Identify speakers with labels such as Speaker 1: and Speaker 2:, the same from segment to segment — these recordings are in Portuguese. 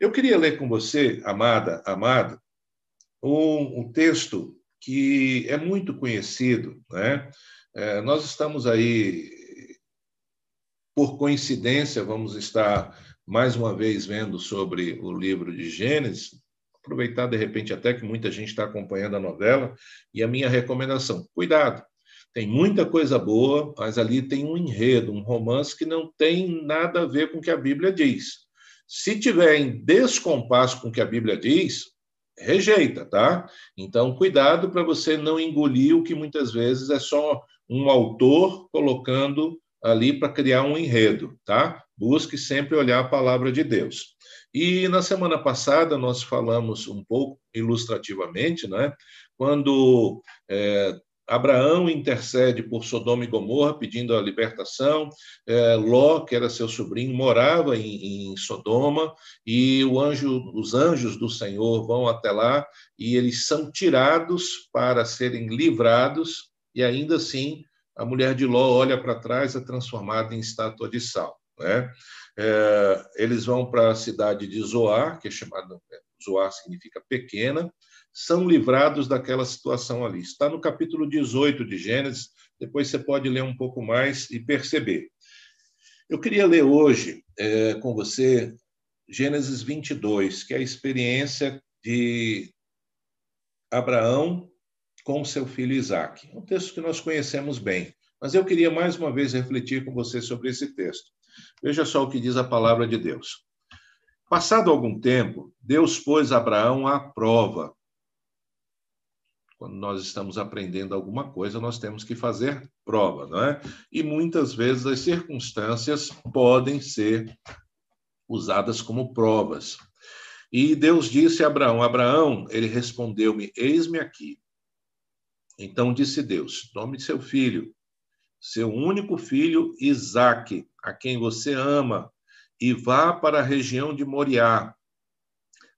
Speaker 1: Eu queria ler com você, amada, amada, um, um texto que é muito conhecido, né? É, nós estamos aí, por coincidência, vamos estar mais uma vez vendo sobre o livro de Gênesis, aproveitar de repente até que muita gente está acompanhando a novela, e a minha recomendação: cuidado, tem muita coisa boa, mas ali tem um enredo, um romance que não tem nada a ver com o que a Bíblia diz. Se tiver em descompasso com o que a Bíblia diz, rejeita, tá? Então, cuidado para você não engolir o que muitas vezes é só um autor colocando ali para criar um enredo, tá? Busque sempre olhar a palavra de Deus. E na semana passada nós falamos um pouco ilustrativamente, né? Quando é, Abraão intercede por Sodoma e Gomorra, pedindo a libertação. É, Ló, que era seu sobrinho, morava em, em, Sodoma, e anjo, os anjos do Senhor vão até lá e eles são tirados para serem livrados, e ainda assim a mulher de Ló olha para trás, é transformada em estátua de sal. Né? É, eles vão para a cidade de Zoar, que é chamada, Zoar significa pequena, são livrados daquela situação ali. Está no capítulo 18 de Gênesis, depois você pode ler um pouco mais e perceber. Eu queria ler hoje é, com você Gênesis 22, que é a experiência de Abraão com seu filho Isaac. Um texto que nós conhecemos bem, mas eu queria mais uma vez refletir com você sobre esse texto. Veja só o que diz a palavra de Deus. Passado algum tempo, Deus pôs Abraão à prova quando nós estamos aprendendo alguma coisa, nós temos que fazer prova, não é? E muitas vezes as circunstâncias podem ser usadas como provas. E Deus disse a Abraão: Abraão, ele respondeu-me: Eis-me aqui. Então disse Deus: Tome seu filho, seu único filho, Isaque, a quem você ama, e vá para a região de Moriá.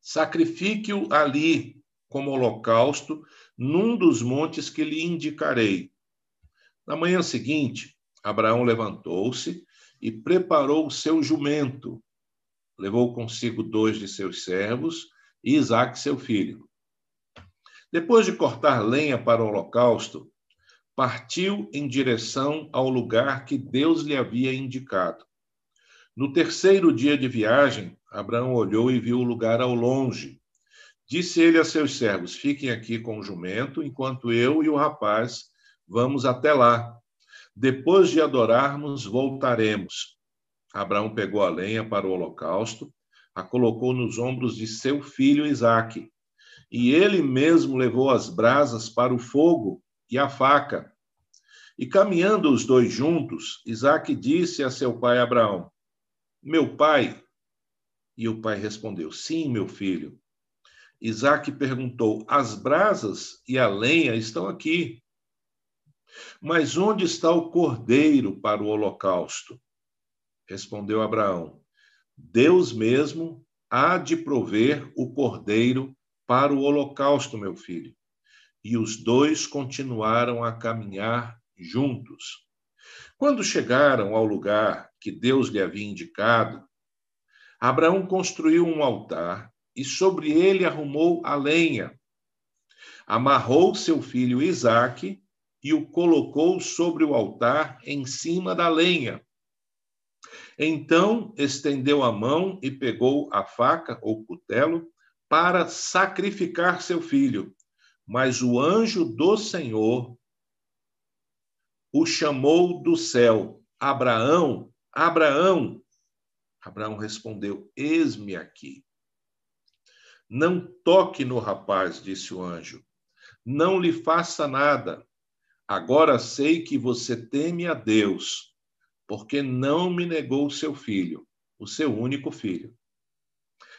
Speaker 1: Sacrifique-o ali como holocausto num dos montes que lhe indicarei. Na manhã seguinte, Abraão levantou-se e preparou o seu jumento. Levou consigo dois de seus servos e Isaque, seu filho. Depois de cortar lenha para o holocausto, partiu em direção ao lugar que Deus lhe havia indicado. No terceiro dia de viagem, Abraão olhou e viu o lugar ao longe. Disse ele a seus servos: Fiquem aqui com o jumento, enquanto eu e o rapaz vamos até lá. Depois de adorarmos, voltaremos. Abraão pegou a lenha para o holocausto, a colocou nos ombros de seu filho Isaque, e ele mesmo levou as brasas para o fogo e a faca. E caminhando os dois juntos, Isaque disse a seu pai Abraão: Meu pai. E o pai respondeu: Sim, meu filho. Isaac perguntou: As brasas e a lenha estão aqui. Mas onde está o cordeiro para o holocausto? Respondeu Abraão: Deus mesmo há de prover o cordeiro para o holocausto, meu filho. E os dois continuaram a caminhar juntos. Quando chegaram ao lugar que Deus lhe havia indicado, Abraão construiu um altar e sobre ele arrumou a lenha. Amarrou seu filho Isaque e o colocou sobre o altar em cima da lenha. Então estendeu a mão e pegou a faca ou cutelo para sacrificar seu filho. Mas o anjo do Senhor o chamou do céu: Abraão, Abraão. Abraão respondeu: Eis-me aqui. Não toque no rapaz, disse o anjo. Não lhe faça nada. Agora sei que você teme a Deus, porque não me negou seu filho, o seu único filho.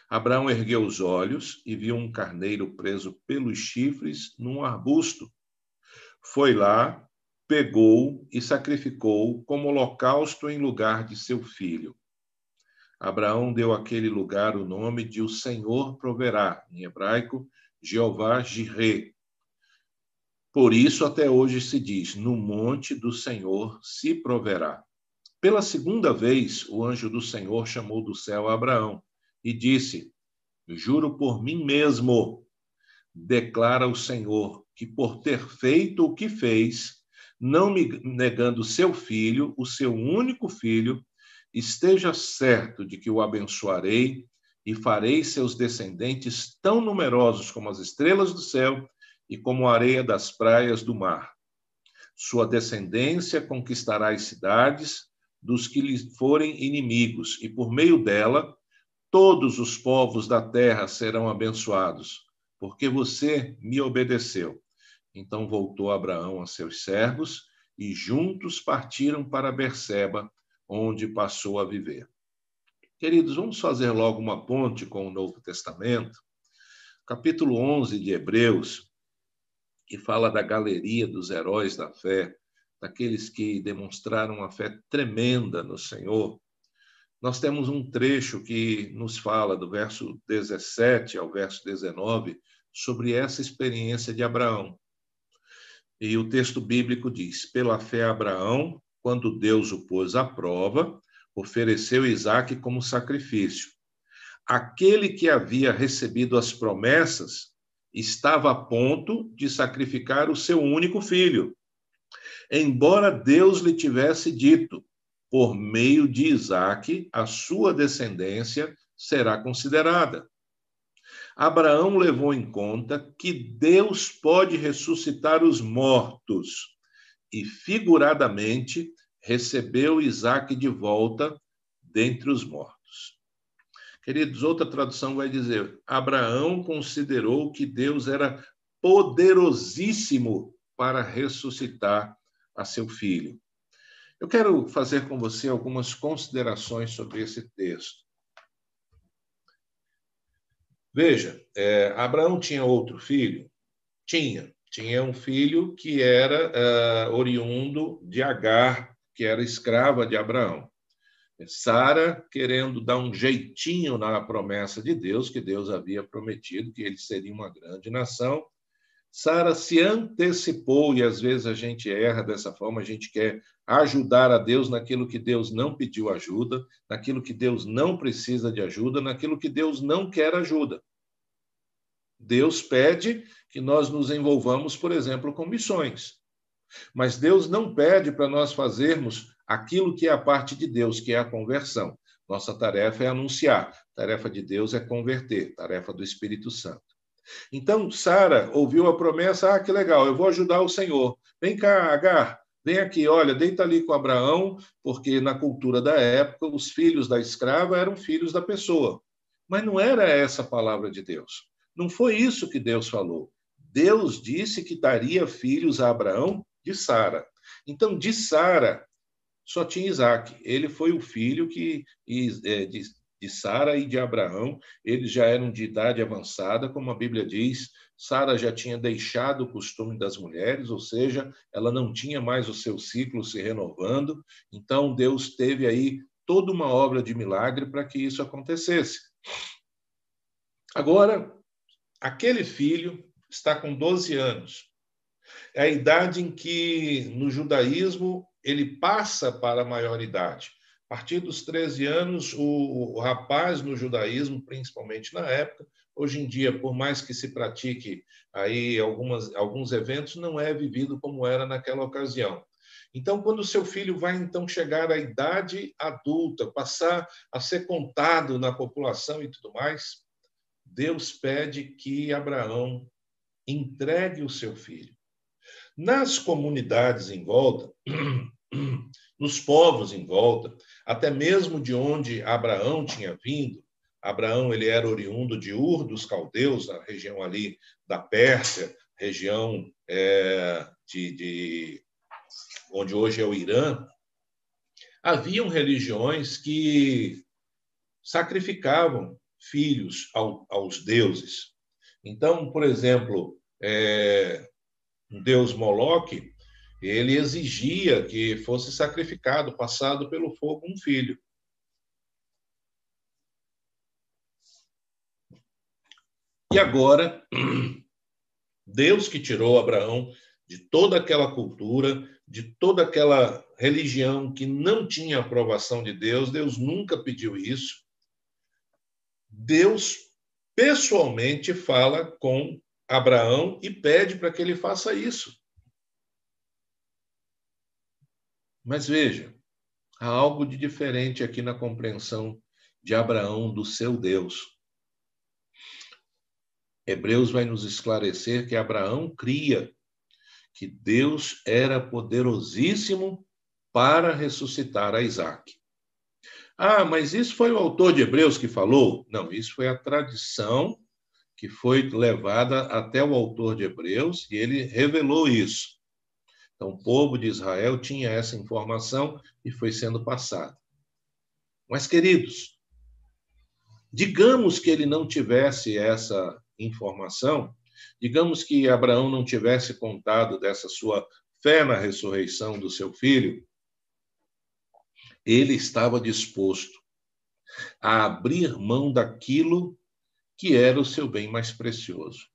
Speaker 1: Abraão ergueu os olhos e viu um carneiro preso pelos chifres num arbusto. Foi lá, pegou e sacrificou como holocausto em lugar de seu filho. Abraão deu àquele lugar o nome de o Senhor proverá, em hebraico, Jeová Jireh. Por isso, até hoje se diz: no monte do Senhor se proverá. Pela segunda vez, o anjo do Senhor chamou do céu Abraão e disse: Juro por mim mesmo, declara o Senhor, que por ter feito o que fez, não me negando seu filho, o seu único filho, esteja certo de que o abençoarei e farei seus descendentes tão numerosos como as estrelas do céu e como a areia das praias do mar. Sua descendência conquistará as cidades dos que lhe forem inimigos, e por meio dela todos os povos da terra serão abençoados, porque você me obedeceu. Então voltou Abraão a seus servos e juntos partiram para Berseba, onde passou a viver. Queridos, vamos fazer logo uma ponte com o Novo Testamento. Capítulo 11 de Hebreus, que fala da galeria dos heróis da fé, daqueles que demonstraram uma fé tremenda no Senhor. Nós temos um trecho que nos fala do verso 17 ao verso 19 sobre essa experiência de Abraão. E o texto bíblico diz: Pela fé, Abraão, quando Deus o pôs à prova, ofereceu Isaac como sacrifício. Aquele que havia recebido as promessas estava a ponto de sacrificar o seu único filho. Embora Deus lhe tivesse dito, por meio de Isaac, a sua descendência será considerada. Abraão levou em conta que Deus pode ressuscitar os mortos e, figuradamente, recebeu Isaac de volta dentre os mortos. Queridos, outra tradução vai dizer: Abraão considerou que Deus era poderosíssimo para ressuscitar a seu filho. Eu quero fazer com você algumas considerações sobre esse texto. Veja, é, Abraão tinha outro filho? Tinha. Tinha um filho que era uh, oriundo de Agar, que era escrava de Abraão. Sara querendo dar um jeitinho na promessa de Deus, que Deus havia prometido que ele seria uma grande nação. Sara se antecipou, e às vezes a gente erra dessa forma, a gente quer ajudar a Deus naquilo que Deus não pediu ajuda, naquilo que Deus não precisa de ajuda, naquilo que Deus não quer ajuda. Deus pede que nós nos envolvamos, por exemplo, com missões. Mas Deus não pede para nós fazermos aquilo que é a parte de Deus, que é a conversão. Nossa tarefa é anunciar, tarefa de Deus é converter, tarefa do Espírito Santo. Então, Sara ouviu a promessa: ah, que legal, eu vou ajudar o Senhor. Vem cá, Agar, vem aqui, olha, deita ali com Abraão, porque na cultura da época, os filhos da escrava eram filhos da pessoa. Mas não era essa a palavra de Deus. Não foi isso que Deus falou. Deus disse que daria filhos a Abraão de Sara. Então, de Sara, só tinha Isaac. Ele foi o filho que é, de Sara e de Abraão. Eles já eram de idade avançada, como a Bíblia diz. Sara já tinha deixado o costume das mulheres, ou seja, ela não tinha mais o seu ciclo se renovando. Então, Deus teve aí toda uma obra de milagre para que isso acontecesse. Agora, aquele filho está com 12 anos é a idade em que, no judaísmo, ele passa para a maioridade. A partir dos 13 anos, o, o rapaz no judaísmo, principalmente na época, hoje em dia, por mais que se pratique aí algumas, alguns eventos, não é vivido como era naquela ocasião. Então, quando o seu filho vai então chegar à idade adulta, passar a ser contado na população e tudo mais, Deus pede que Abraão entregue o seu filho. Nas comunidades em volta, nos povos em volta, até mesmo de onde Abraão tinha vindo, Abraão ele era oriundo de Ur dos caldeus, na região ali da Pérsia, região é, de, de, onde hoje é o Irã. Haviam religiões que sacrificavam filhos ao, aos deuses. Então, por exemplo, é, um deus Moloque, ele exigia que fosse sacrificado, passado pelo fogo, um filho. E agora, Deus que tirou Abraão de toda aquela cultura, de toda aquela religião que não tinha aprovação de Deus, Deus nunca pediu isso. Deus pessoalmente fala com Abraão e pede para que ele faça isso. Mas veja, há algo de diferente aqui na compreensão de Abraão do seu Deus. Hebreus vai nos esclarecer que Abraão cria que Deus era poderosíssimo para ressuscitar a Isaac. Ah, mas isso foi o autor de Hebreus que falou? Não, isso foi a tradição que foi levada até o autor de Hebreus e ele revelou isso. Então, o povo de Israel tinha essa informação e foi sendo passada. Mas, queridos, digamos que ele não tivesse essa informação, digamos que Abraão não tivesse contado dessa sua fé na ressurreição do seu filho, ele estava disposto a abrir mão daquilo que era o seu bem mais precioso.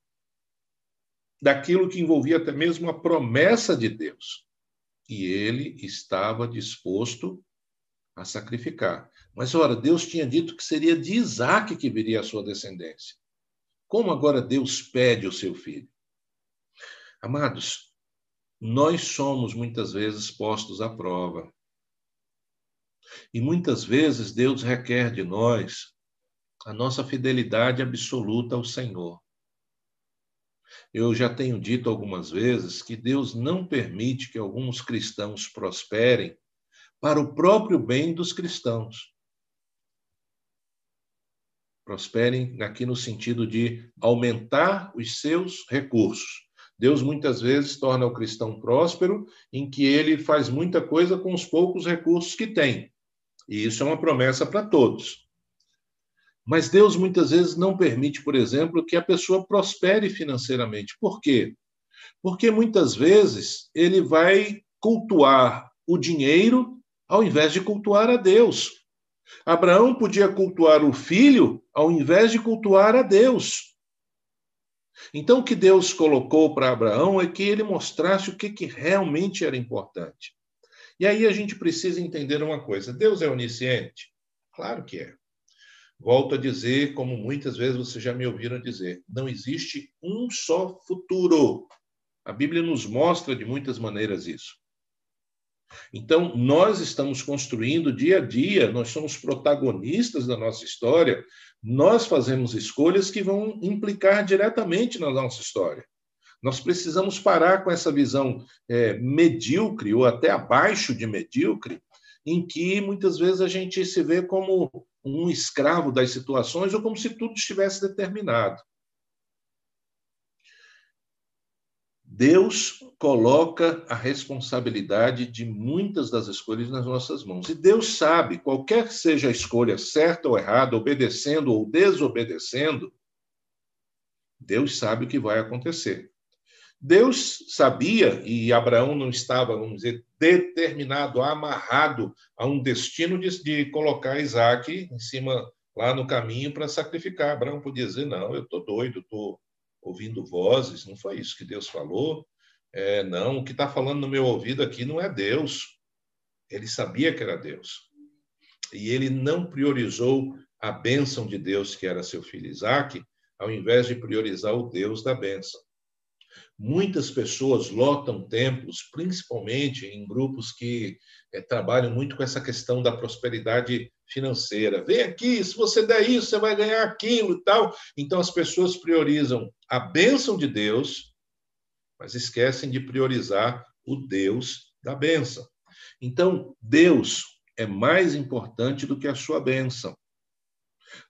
Speaker 1: Daquilo que envolvia até mesmo a promessa de Deus. E ele estava disposto a sacrificar. Mas, ora, Deus tinha dito que seria de Isaac que viria a sua descendência. Como agora Deus pede o seu filho? Amados, nós somos muitas vezes postos à prova. E muitas vezes Deus requer de nós a nossa fidelidade absoluta ao Senhor. Eu já tenho dito algumas vezes que Deus não permite que alguns cristãos prosperem para o próprio bem dos cristãos prosperem aqui no sentido de aumentar os seus recursos. Deus muitas vezes torna o cristão próspero em que ele faz muita coisa com os poucos recursos que tem. E isso é uma promessa para todos. Mas Deus muitas vezes não permite, por exemplo, que a pessoa prospere financeiramente. Por quê? Porque muitas vezes ele vai cultuar o dinheiro ao invés de cultuar a Deus. Abraão podia cultuar o filho ao invés de cultuar a Deus. Então, o que Deus colocou para Abraão é que ele mostrasse o que, que realmente era importante. E aí a gente precisa entender uma coisa: Deus é onisciente? Claro que é. Volto a dizer, como muitas vezes vocês já me ouviram dizer, não existe um só futuro. A Bíblia nos mostra de muitas maneiras isso. Então, nós estamos construindo dia a dia, nós somos protagonistas da nossa história, nós fazemos escolhas que vão implicar diretamente na nossa história. Nós precisamos parar com essa visão é, medíocre ou até abaixo de medíocre, em que muitas vezes a gente se vê como um escravo das situações ou como se tudo estivesse determinado. Deus coloca a responsabilidade de muitas das escolhas nas nossas mãos. E Deus sabe, qualquer que seja a escolha, certa ou errada, obedecendo ou desobedecendo, Deus sabe o que vai acontecer. Deus sabia, e Abraão não estava, vamos dizer, determinado, amarrado a um destino de, de colocar Isaac em cima, lá no caminho, para sacrificar. Abraão podia dizer: Não, eu estou doido, estou ouvindo vozes, não foi isso que Deus falou. É, não, o que está falando no meu ouvido aqui não é Deus. Ele sabia que era Deus. E ele não priorizou a bênção de Deus, que era seu filho Isaac, ao invés de priorizar o Deus da bênção. Muitas pessoas lotam templos, principalmente em grupos que é, trabalham muito com essa questão da prosperidade financeira. Vem aqui, se você der isso, você vai ganhar aquilo e tal. Então as pessoas priorizam a bênção de Deus, mas esquecem de priorizar o Deus da bênção. Então, Deus é mais importante do que a sua bênção.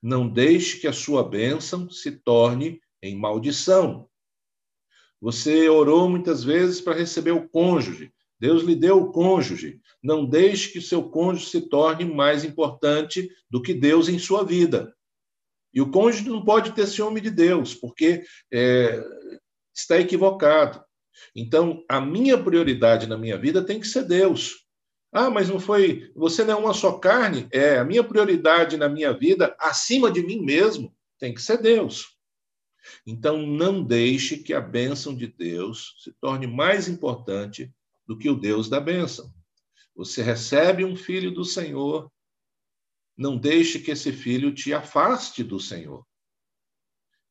Speaker 1: Não deixe que a sua bênção se torne em maldição. Você orou muitas vezes para receber o cônjuge. Deus lhe deu o cônjuge. Não deixe que o seu cônjuge se torne mais importante do que Deus em sua vida. E o cônjuge não pode ter ciúme de Deus, porque é, está equivocado. Então, a minha prioridade na minha vida tem que ser Deus. Ah, mas não foi. Você não é uma só carne? É, a minha prioridade na minha vida, acima de mim mesmo, tem que ser Deus. Então, não deixe que a bênção de Deus se torne mais importante do que o Deus da bênção. Você recebe um filho do Senhor, não deixe que esse filho te afaste do Senhor.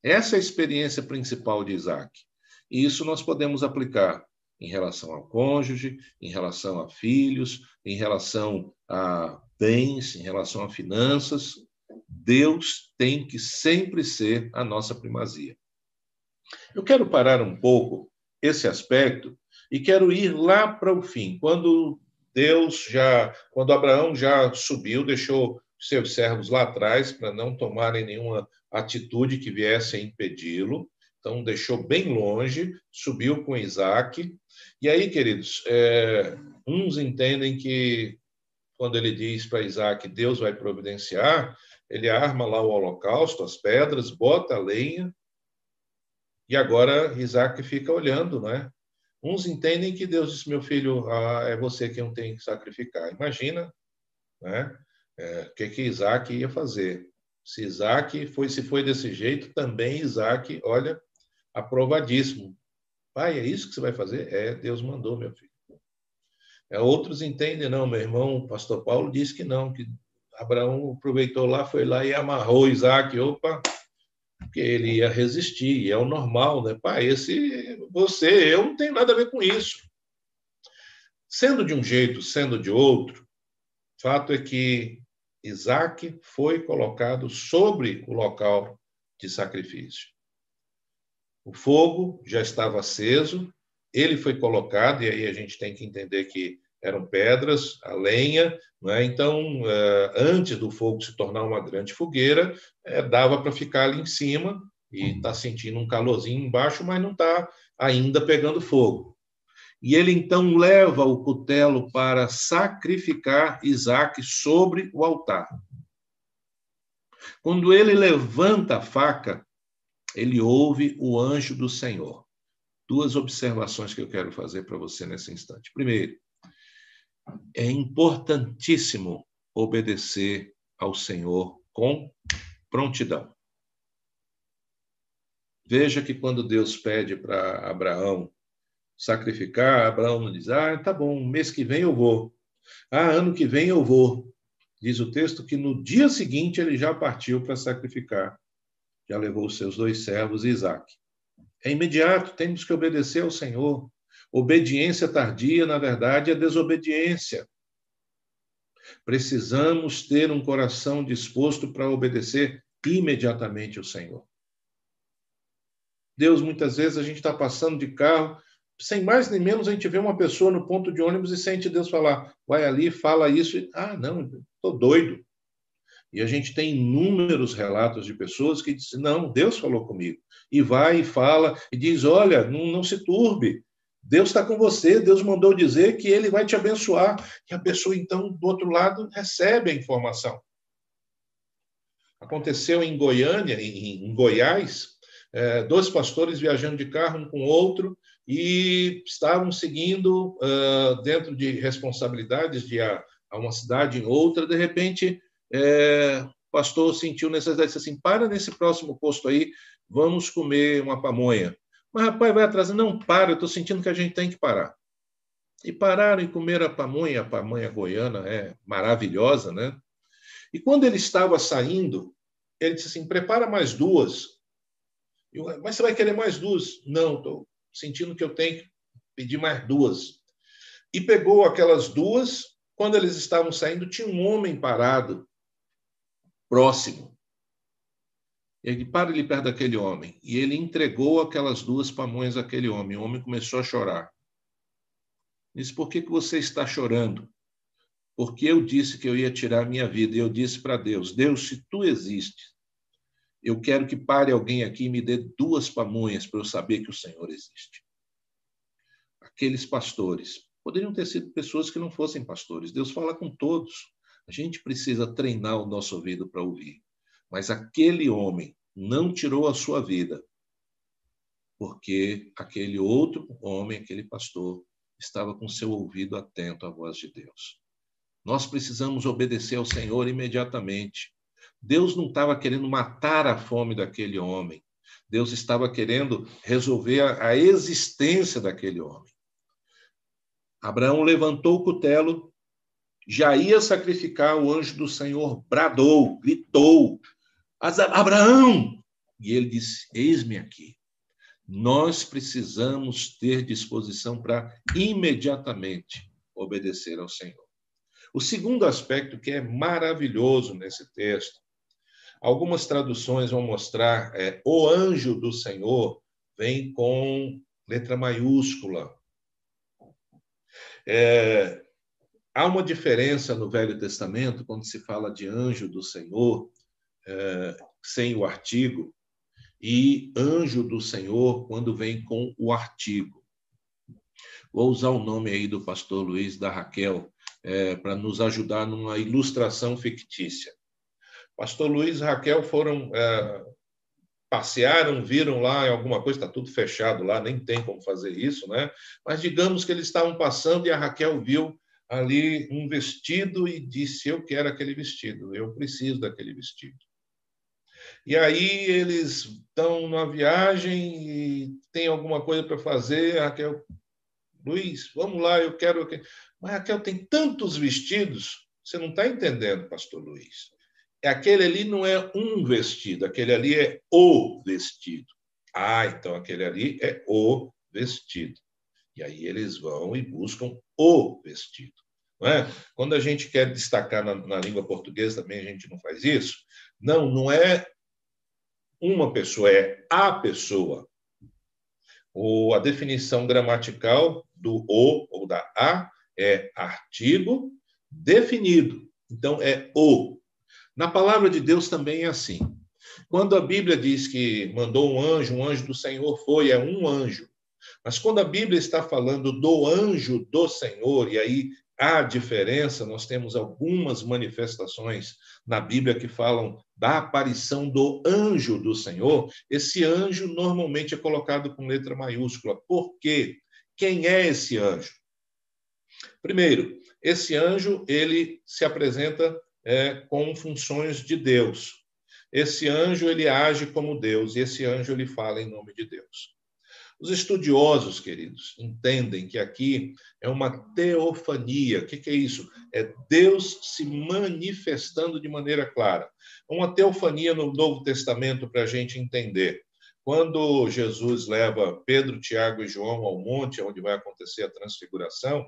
Speaker 1: Essa é a experiência principal de Isaac. E isso nós podemos aplicar em relação ao cônjuge, em relação a filhos, em relação a bens, em relação a finanças. Deus tem que sempre ser a nossa primazia. Eu quero parar um pouco esse aspecto e quero ir lá para o fim, quando Deus já, quando Abraão já subiu, deixou seus servos lá atrás para não tomarem nenhuma atitude que viesse a impedi-lo. Então, deixou bem longe, subiu com Isaac. E aí, queridos, é, uns entendem que quando ele diz para Isaac, Deus vai providenciar, ele arma lá o holocausto, as pedras, bota a lenha, e agora Isaac fica olhando, né? Uns entendem que Deus disse, meu filho, ah, é você quem tem que sacrificar. Imagina, né? É, o que que Isaac ia fazer? Se Isaac foi, se foi desse jeito, também Isaac, olha, aprovadíssimo. Pai, é isso que você vai fazer? É, Deus mandou, meu filho. É, outros entendem, não, meu irmão, o pastor Paulo disse que não, que Abraão aproveitou lá, foi lá e amarrou Isaac, opa, porque ele ia resistir, é o normal, né? Pai, esse, você, eu não tenho nada a ver com isso. Sendo de um jeito, sendo de outro, fato é que Isaac foi colocado sobre o local de sacrifício. O fogo já estava aceso, ele foi colocado, e aí a gente tem que entender que eram pedras, a lenha, é? então, eh, antes do fogo se tornar uma grande fogueira, eh, dava para ficar ali em cima e está sentindo um calorzinho embaixo, mas não está ainda pegando fogo. E ele então leva o cutelo para sacrificar Isaac sobre o altar. Quando ele levanta a faca, ele ouve o anjo do Senhor. Duas observações que eu quero fazer para você nesse instante. Primeiro, é importantíssimo obedecer ao Senhor com prontidão. Veja que quando Deus pede para Abraão sacrificar, Abraão diz: Ah, tá bom, mês que vem eu vou. Ah, ano que vem eu vou. Diz o texto que no dia seguinte ele já partiu para sacrificar. Já levou os seus dois servos e Isaac. É imediato, temos que obedecer ao Senhor. Obediência tardia, na verdade, é desobediência. Precisamos ter um coração disposto para obedecer imediatamente ao Senhor. Deus, muitas vezes, a gente está passando de carro, sem mais nem menos, a gente vê uma pessoa no ponto de ônibus e sente Deus falar, vai ali, fala isso. E, ah, não, estou doido. E a gente tem inúmeros relatos de pessoas que dizem, não, Deus falou comigo. E vai e fala, e diz, olha, não, não se turbe, Deus está com você, Deus mandou dizer que ele vai te abençoar. E a pessoa, então, do outro lado, recebe a informação. Aconteceu em Goiânia, em, Goiás, é, dois pastores viajando de carro um com o outro e estavam seguindo uh, dentro de responsabilidades de a, uma cidade em outra. De repente, é, o pastor sentiu necessidade, disse assim: para nesse próximo posto aí, vamos comer uma pamonha. Mas, rapaz, vai atrasar. Não, para, eu estou sentindo que a gente tem que parar. E pararam e comeram a pamonha. A pamonha goiana é maravilhosa, né? E quando ele estava saindo, ele disse assim: prepara mais duas. Eu, Mas você vai querer mais duas? Não, estou sentindo que eu tenho que pedir mais duas. E pegou aquelas duas. Quando eles estavam saindo, tinha um homem parado, próximo. Ele para ali perto daquele homem. E ele entregou aquelas duas pamonhas àquele homem. O homem começou a chorar. Disse: Por que, que você está chorando? Porque eu disse que eu ia tirar a minha vida. E eu disse para Deus: Deus, se tu existes, eu quero que pare alguém aqui e me dê duas pamonhas para eu saber que o Senhor existe. Aqueles pastores poderiam ter sido pessoas que não fossem pastores. Deus fala com todos. A gente precisa treinar o nosso ouvido para ouvir. Mas aquele homem não tirou a sua vida, porque aquele outro homem, aquele pastor, estava com seu ouvido atento à voz de Deus. Nós precisamos obedecer ao Senhor imediatamente. Deus não estava querendo matar a fome daquele homem. Deus estava querendo resolver a, existência daquele homem. Abraão levantou o cutelo, já ia sacrificar, o anjo do Senhor bradou, gritou: Abraão, e ele disse: Eis-me aqui. Nós precisamos ter disposição para imediatamente obedecer ao Senhor. O segundo aspecto que é maravilhoso nesse texto, algumas traduções vão mostrar é, o anjo do Senhor vem com letra maiúscula. É, há uma diferença no Velho Testamento quando se fala de anjo do Senhor sem o artigo e anjo do Senhor quando vem com o artigo. Vou usar o nome aí do pastor Luiz da Raquel é, para nos ajudar numa ilustração fictícia. Pastor Luiz e Raquel foram é, passearam, viram lá alguma coisa, está tudo fechado lá, nem tem como fazer isso, né? Mas digamos que eles estavam passando e a Raquel viu ali um vestido e disse: Eu quero aquele vestido, eu preciso daquele vestido. E aí eles estão numa viagem e tem alguma coisa para fazer. A Raquel, Luiz, vamos lá, eu quero. Mas Raquel tem tantos vestidos, você não está entendendo, pastor Luiz. Aquele ali não é um vestido, aquele ali é o vestido. Ah, então aquele ali é o vestido. E aí eles vão e buscam o vestido. É? Quando a gente quer destacar na, na língua portuguesa, também a gente não faz isso. Não, não é uma pessoa, é a pessoa. O, a definição gramatical do o ou da a é artigo definido. Então, é o. Na palavra de Deus também é assim. Quando a Bíblia diz que mandou um anjo, um anjo do Senhor foi, é um anjo. Mas quando a Bíblia está falando do anjo do Senhor, e aí há diferença, nós temos algumas manifestações na Bíblia que falam da aparição do anjo do Senhor. Esse anjo normalmente é colocado com letra maiúscula. Por quê? Quem é esse anjo? Primeiro, esse anjo ele se apresenta é, com funções de Deus. Esse anjo ele age como Deus e esse anjo ele fala em nome de Deus. Os estudiosos, queridos, entendem que aqui é uma teofania. O que é isso? É Deus se manifestando de maneira clara. Uma teofania no Novo Testamento para a gente entender. Quando Jesus leva Pedro, Tiago e João ao monte, onde vai acontecer a transfiguração,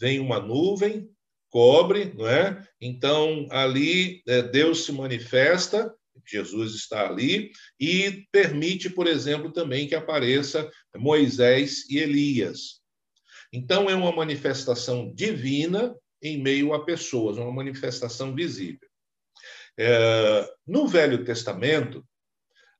Speaker 1: vem uma nuvem, cobre, não é? Então, ali é, Deus se manifesta Jesus está ali, e permite, por exemplo, também que apareça Moisés e Elias. Então, é uma manifestação divina em meio a pessoas, uma manifestação visível. É, no Velho Testamento,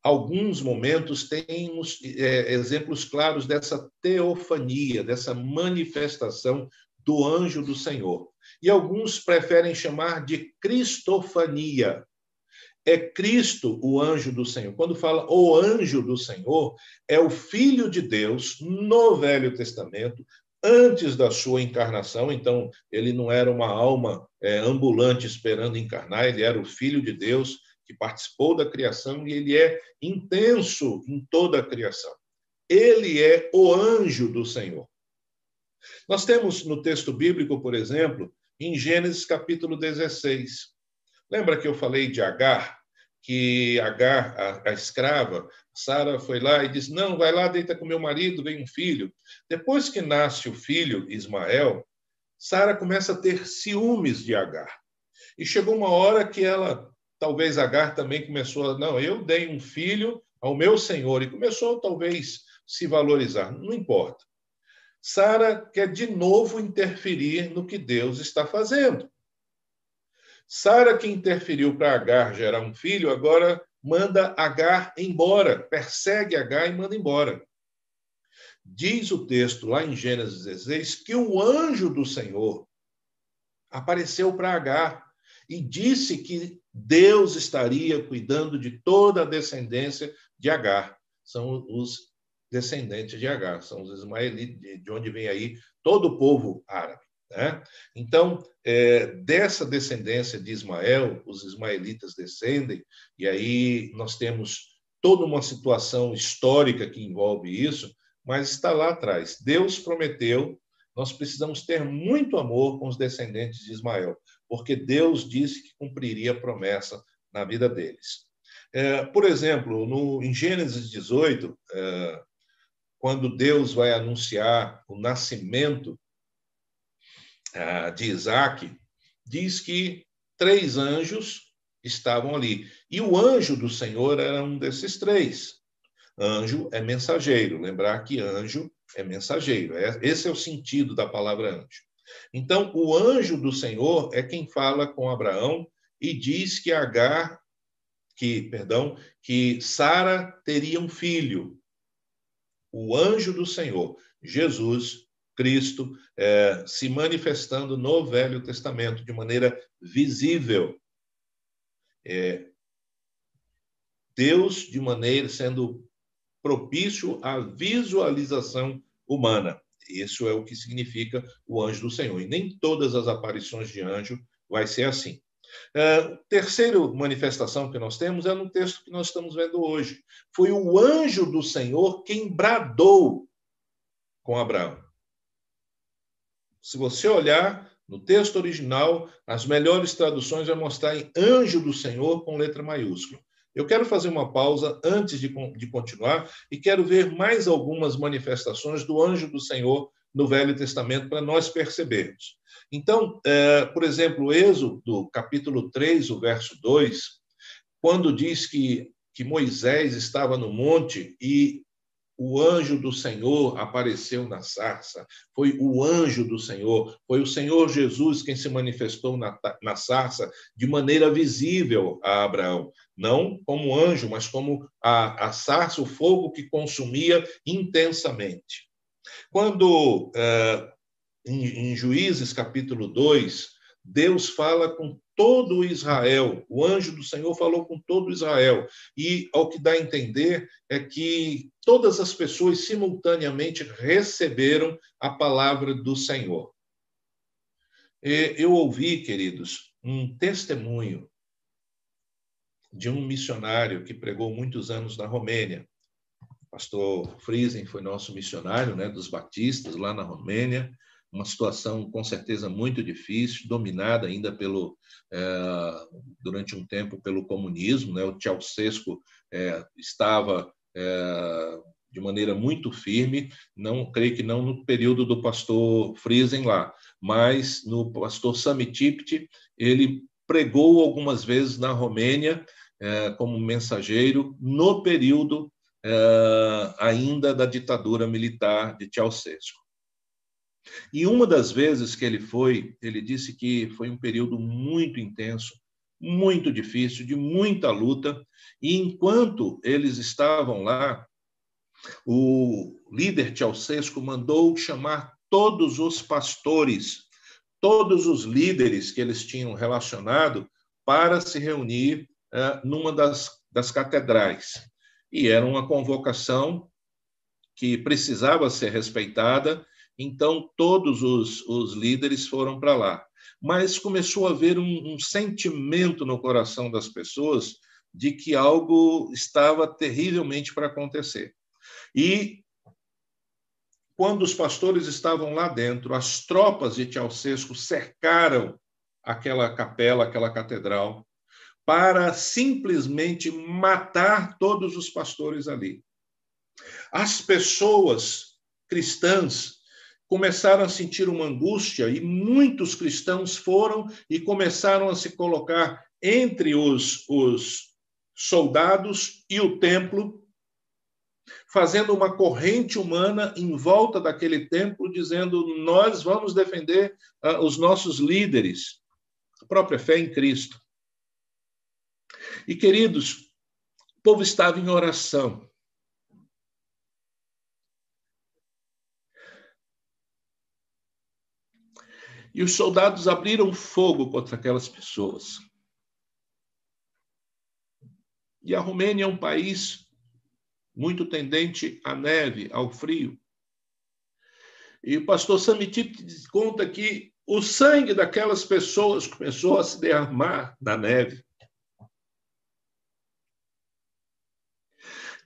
Speaker 1: alguns momentos temos é, exemplos claros dessa teofania, dessa manifestação do anjo do Senhor. E alguns preferem chamar de cristofania, é Cristo o anjo do Senhor. Quando fala o anjo do Senhor, é o Filho de Deus no Velho Testamento, antes da sua encarnação. Então, ele não era uma alma é, ambulante esperando encarnar, ele era o Filho de Deus que participou da criação e ele é intenso em toda a criação. Ele é o anjo do Senhor. Nós temos no texto bíblico, por exemplo, em Gênesis capítulo 16, Lembra que eu falei de Agar? Que Agar, a, a escrava, Sara foi lá e disse: Não, vai lá, deita com meu marido, vem um filho. Depois que nasce o filho, Ismael, Sara começa a ter ciúmes de Agar. E chegou uma hora que ela, talvez Agar também começou a, não, eu dei um filho ao meu senhor, e começou talvez se valorizar, não importa. Sara quer de novo interferir no que Deus está fazendo. Sara, que interferiu para Agar gerar um filho, agora manda Agar embora, persegue Agar e manda embora. Diz o texto lá em Gênesis 16 que o anjo do Senhor apareceu para Agar e disse que Deus estaria cuidando de toda a descendência de Agar. São os descendentes de Agar, são os ismaelitas, de onde vem aí todo o povo árabe. Né? Então, é, dessa descendência de Ismael, os ismaelitas descendem, e aí nós temos toda uma situação histórica que envolve isso, mas está lá atrás. Deus prometeu, nós precisamos ter muito amor com os descendentes de Ismael, porque Deus disse que cumpriria a promessa na vida deles. É, por exemplo, no, em Gênesis 18, é, quando Deus vai anunciar o nascimento de Isaac, diz que três anjos estavam ali. E o anjo do Senhor era um desses três. Anjo é mensageiro. Lembrar que anjo é mensageiro. É, esse é o sentido da palavra anjo. Então, o anjo do Senhor é quem fala com Abraão e diz que Agar, que, perdão, que Sara teria um filho. O anjo do Senhor, Jesus Cristo, é, se manifestando no Velho Testamento de maneira visível. É, Deus, de maneira sendo propício à visualização humana. Isso é o que significa o anjo do Senhor. E nem todas as aparições de anjo vai ser assim. Uh, terceira manifestação que nós temos é no texto que nós estamos vendo hoje. Foi o anjo do Senhor quem bradou com Abraão. Se você olhar no texto original, as melhores traduções vão mostrar em anjo do Senhor com letra maiúscula. Eu quero fazer uma pausa antes de, de continuar e quero ver mais algumas manifestações do anjo do Senhor no Velho Testamento para nós percebermos. Então, é, por exemplo, Êxodo, capítulo 3, o verso 2, quando diz que, que Moisés estava no monte e o anjo do Senhor apareceu na sarça. Foi o anjo do Senhor, foi o Senhor Jesus quem se manifestou na, na sarça de maneira visível a Abraão. Não como anjo, mas como a, a sarça, o fogo que consumia intensamente. Quando, em, em Juízes capítulo 2, Deus fala com todo Israel. O anjo do Senhor falou com todo Israel. E ao que dá a entender é que todas as pessoas simultaneamente receberam a palavra do Senhor. Eu ouvi, queridos, um testemunho de um missionário que pregou muitos anos na Romênia. O pastor Friesen foi nosso missionário, né, dos batistas lá na Romênia uma situação com certeza muito difícil, dominada ainda pelo é, durante um tempo pelo comunismo, né? O Ceausescu é, estava é, de maneira muito firme, não creio que não no período do pastor Friesen lá, mas no pastor Sami Tipti, ele pregou algumas vezes na Romênia é, como mensageiro no período ainda da ditadura militar de Ceausescu. E uma das vezes que ele foi, ele disse que foi um período muito intenso, muito difícil, de muita luta, e enquanto eles estavam lá, o líder Ceausescu mandou chamar todos os pastores, todos os líderes que eles tinham relacionado para se reunir uh, numa das, das catedrais. E era uma convocação que precisava ser respeitada então, todos os, os líderes foram para lá. Mas começou a haver um, um sentimento no coração das pessoas de que algo estava terrivelmente para acontecer. E quando os pastores estavam lá dentro, as tropas de Ceausescu cercaram aquela capela, aquela catedral, para simplesmente matar todos os pastores ali. As pessoas cristãs começaram a sentir uma angústia e muitos cristãos foram e começaram a se colocar entre os, os soldados e o templo, fazendo uma corrente humana em volta daquele templo, dizendo: Nós vamos defender uh, os nossos líderes, a própria fé em Cristo. E, queridos, o povo estava em oração. E os soldados abriram fogo contra aquelas pessoas. E a Romênia é um país muito tendente à neve, ao frio. E o pastor Samitip conta que o sangue daquelas pessoas começou a se derramar na neve.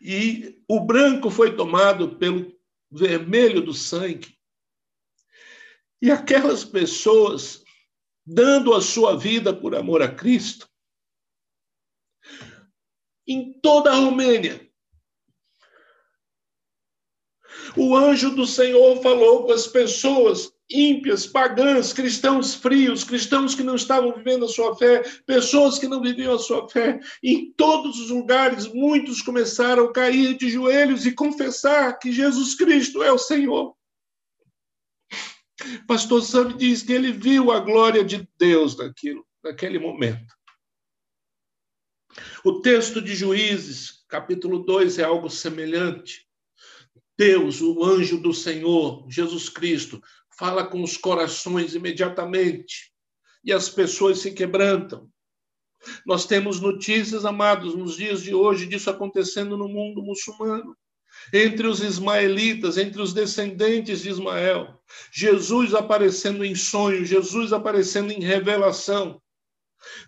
Speaker 1: E o branco foi tomado pelo vermelho do sangue. E aquelas pessoas dando a sua vida por amor a Cristo, em toda a Romênia. O anjo do Senhor falou com as pessoas ímpias, pagãs, cristãos frios, cristãos que não estavam vivendo a sua fé, pessoas que não viviam a sua fé. Em todos os lugares, muitos começaram a cair de joelhos e confessar que Jesus Cristo é o Senhor. Pastor Sam diz que ele viu a glória de Deus naquilo, naquele momento. O texto de Juízes, capítulo 2, é algo semelhante. Deus, o anjo do Senhor, Jesus Cristo, fala com os corações imediatamente e as pessoas se quebrantam. Nós temos notícias, amados, nos dias de hoje, disso acontecendo no mundo muçulmano. Entre os ismaelitas, entre os descendentes de Ismael, Jesus aparecendo em sonho, Jesus aparecendo em revelação.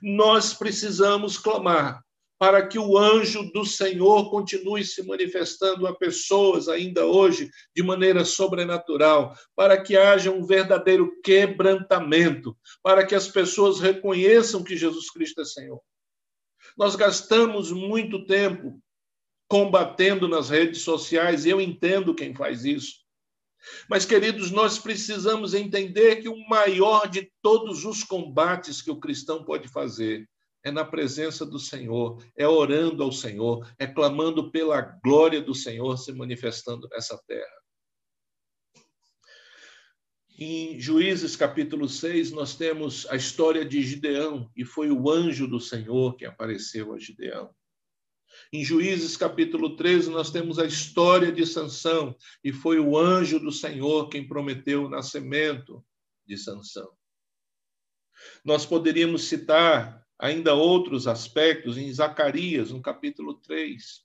Speaker 1: Nós precisamos clamar para que o anjo do Senhor continue se manifestando a pessoas ainda hoje de maneira sobrenatural, para que haja um verdadeiro quebrantamento, para que as pessoas reconheçam que Jesus Cristo é Senhor. Nós gastamos muito tempo combatendo nas redes sociais, e eu entendo quem faz isso. Mas, queridos, nós precisamos entender que o maior de todos os combates que o cristão pode fazer é na presença do Senhor, é orando ao Senhor, é clamando pela glória do Senhor se manifestando nessa terra. Em Juízes capítulo 6, nós temos a história de Gideão, e foi o anjo do Senhor que apareceu a Gideão. Em Juízes capítulo 13, nós temos a história de Sansão, e foi o anjo do Senhor quem prometeu o nascimento de Sansão. Nós poderíamos citar ainda outros aspectos em Zacarias, no capítulo 3.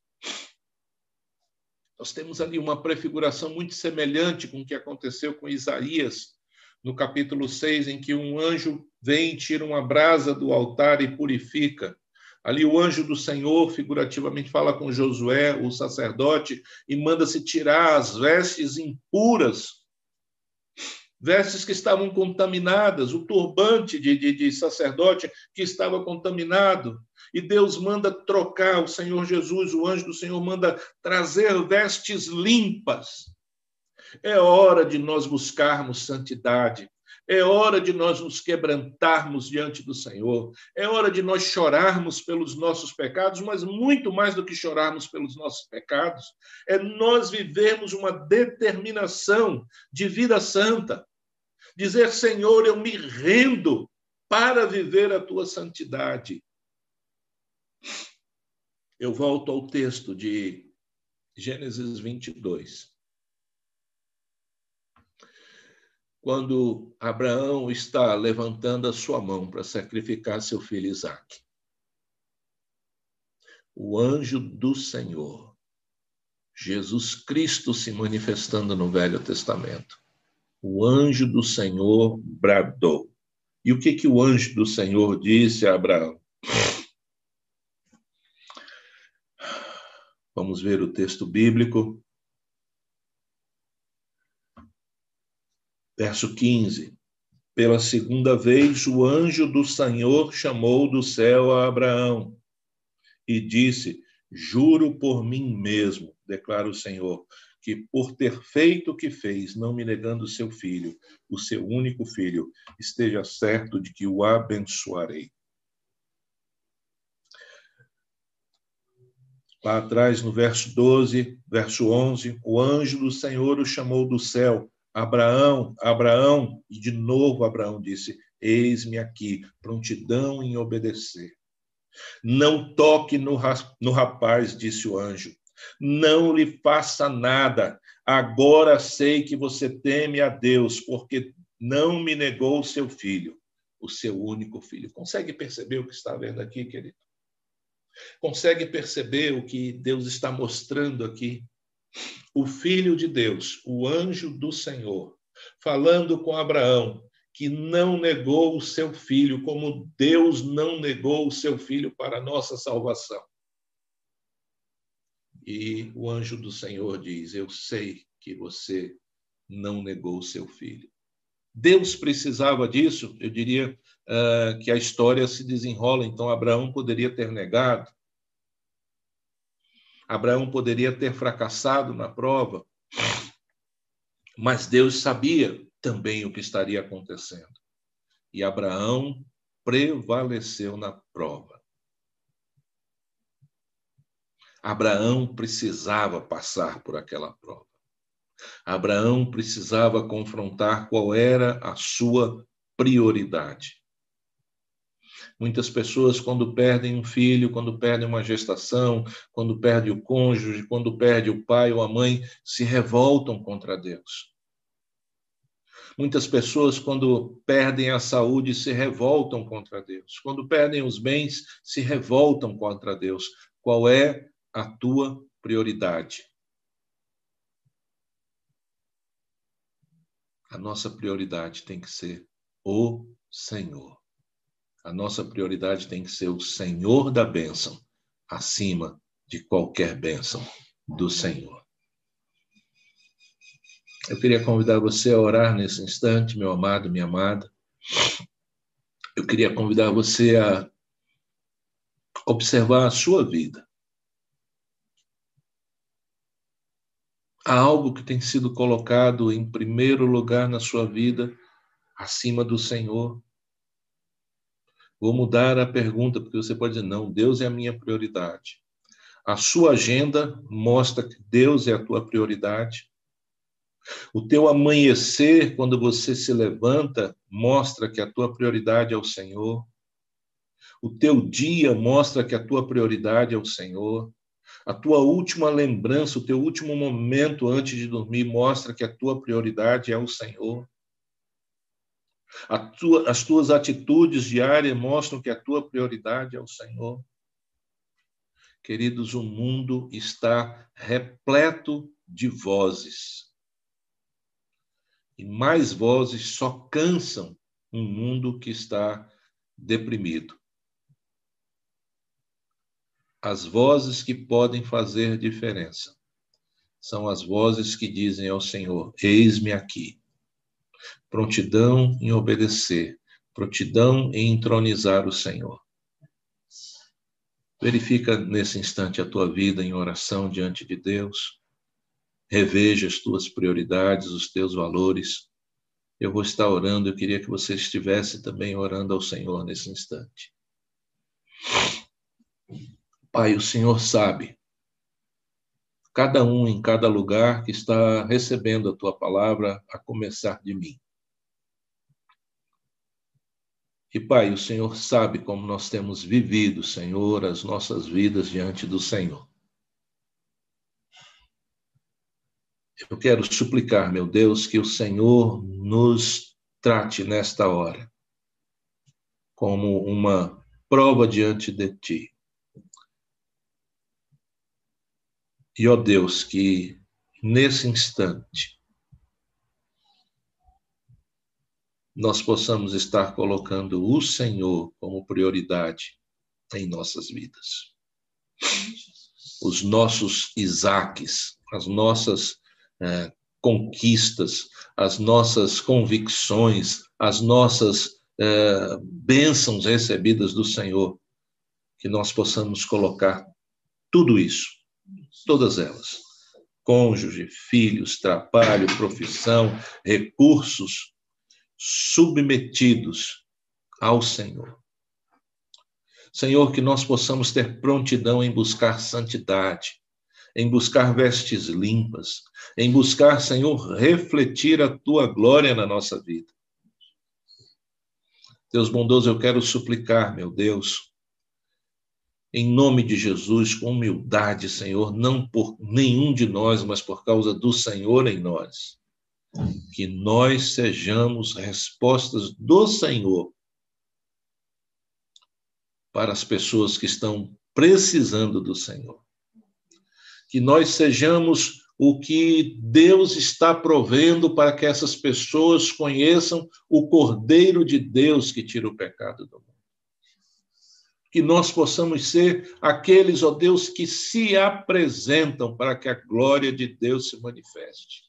Speaker 1: Nós temos ali uma prefiguração muito semelhante com o que aconteceu com Isaías, no capítulo 6, em que um anjo vem, tira uma brasa do altar e purifica. Ali o anjo do Senhor, figurativamente, fala com Josué, o sacerdote, e manda-se tirar as vestes impuras vestes que estavam contaminadas, o turbante de, de, de, sacerdote que estava contaminado. E Deus manda trocar, o Senhor Jesus, o anjo do Senhor, manda trazer vestes limpas. É hora de nós buscarmos santidade. É hora de nós nos quebrantarmos diante do Senhor. É hora de nós chorarmos pelos nossos pecados, mas muito mais do que chorarmos pelos nossos pecados, é nós vivermos uma determinação de vida santa. Dizer, Senhor, eu me rendo para viver a tua santidade. Eu volto ao texto de Gênesis 22. Quando Abraão está levantando a sua mão para sacrificar seu filho Isaque. O anjo do Senhor, Jesus Cristo se manifestando no Velho Testamento. O anjo do Senhor bradou. E o que, que o anjo do Senhor disse a Abraão? Vamos ver o texto bíblico. Verso 15. Pela segunda vez, o anjo do Senhor chamou do céu a Abraão e disse: Juro por mim mesmo, declara o Senhor, que por ter feito o que fez, não me negando seu filho, o seu único filho, esteja certo de que o abençoarei. Lá atrás, no verso 12, verso 11, o anjo do Senhor o chamou do céu Abraão, Abraão, e de novo Abraão disse: Eis-me aqui, prontidão em obedecer. Não toque no, rapaz, disse o anjo. Não lhe faça nada. Agora sei que você teme a Deus, porque não me negou o seu filho, o seu único filho. Consegue perceber o que está vendo aqui, querido? Consegue perceber o que Deus está mostrando aqui? O Filho de Deus, o anjo do Senhor, falando com Abraão, que não negou o seu filho, como Deus não negou o seu filho para a nossa salvação. E o anjo do Senhor diz: Eu sei que você não negou o seu filho. Deus precisava disso, eu diria uh, que a história se desenrola, então Abraão poderia ter negado. Abraão poderia ter fracassado na prova, mas Deus sabia também o que estaria acontecendo. E Abraão prevaleceu na prova. Abraão precisava passar por aquela prova. Abraão precisava confrontar qual era a sua prioridade. Muitas pessoas, quando perdem um filho, quando perdem uma gestação, quando perdem o cônjuge, quando perdem o pai ou a mãe, se revoltam contra Deus. Muitas pessoas, quando perdem a saúde, se revoltam contra Deus. Quando perdem os bens, se revoltam contra Deus. Qual é a tua prioridade? A nossa prioridade tem que ser o Senhor. A nossa prioridade tem que ser o Senhor da bênção, acima de qualquer bênção do Senhor. Eu queria convidar você a orar nesse instante, meu amado, minha amada. Eu queria convidar você a observar a sua vida. Há algo que tem sido colocado em primeiro lugar na sua vida, acima do Senhor. Vou mudar a pergunta, porque você pode dizer: não, Deus é a minha prioridade. A sua agenda mostra que Deus é a tua prioridade. O teu amanhecer, quando você se levanta, mostra que a tua prioridade é o Senhor. O teu dia mostra que a tua prioridade é o Senhor. A tua última lembrança, o teu último momento antes de dormir mostra que a tua prioridade é o Senhor. Tua, as tuas atitudes diárias mostram que a tua prioridade é o Senhor. Queridos, o mundo está repleto de vozes e mais vozes só cansam um mundo que está deprimido. As vozes que podem fazer diferença são as vozes que dizem ao Senhor: Eis-me aqui. Prontidão em obedecer, prontidão em entronizar o Senhor. Verifica nesse instante a tua vida em oração diante de Deus reveja as tuas prioridades, os teus valores. Eu vou estar orando, eu queria que você estivesse também orando ao Senhor nesse instante. Pai, o Senhor sabe, cada um em cada lugar que está recebendo a tua palavra, a começar de mim. E, Pai, o Senhor sabe como nós temos vivido, Senhor, as nossas vidas diante do Senhor. Eu quero suplicar, meu Deus, que o Senhor nos trate nesta hora como uma prova diante de ti. E, ó Deus, que nesse instante nós possamos estar colocando o Senhor como prioridade em nossas vidas. Os nossos Isaques, as nossas é, conquistas, as nossas convicções, as nossas é, bênçãos recebidas do Senhor, que nós possamos colocar tudo isso, todas elas, cônjuge, filhos, trabalho, profissão, recursos, submetidos ao Senhor. Senhor, que nós possamos ter prontidão em buscar santidade, em buscar vestes limpas, em buscar, Senhor, refletir a tua glória na nossa vida. Deus bondoso, eu quero suplicar, meu Deus, em nome de Jesus, com humildade, Senhor, não por nenhum de nós, mas por causa do Senhor em nós, que nós sejamos respostas do Senhor para as pessoas que estão precisando do Senhor que nós sejamos o que Deus está provendo para que essas pessoas conheçam o Cordeiro de Deus que tira o pecado do mundo. Que nós possamos ser aqueles, ó Deus, que se apresentam para que a glória de Deus se manifeste,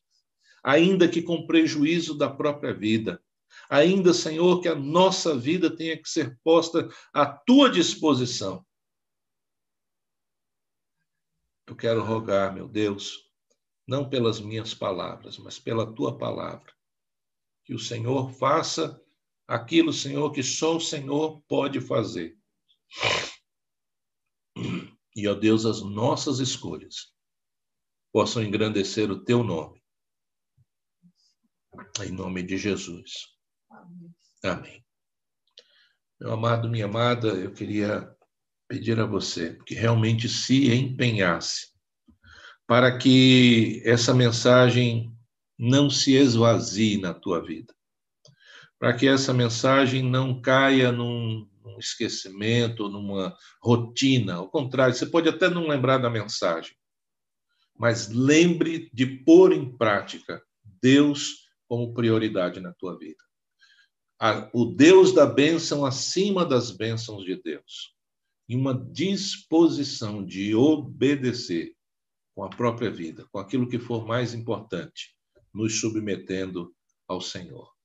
Speaker 1: ainda que com prejuízo da própria vida. Ainda, Senhor, que a nossa vida tenha que ser posta à tua disposição Eu quero rogar, meu Deus, não pelas minhas palavras, mas pela tua palavra, que o Senhor faça aquilo, Senhor, que só o Senhor pode fazer. E, ó Deus, as nossas escolhas possam engrandecer o teu nome. Em nome de Jesus. Amém. Meu amado, minha amada, eu queria pedir a você que realmente se empenhasse para que essa mensagem não se esvazie na tua vida, para que essa mensagem não caia num, num esquecimento, numa rotina. Ao contrário, você pode até não lembrar da mensagem, mas lembre de pôr em prática Deus como prioridade na tua vida. O Deus da bênção acima das bênçãos de Deus. E uma disposição de obedecer com a própria vida, com aquilo que for mais importante, nos submetendo ao Senhor.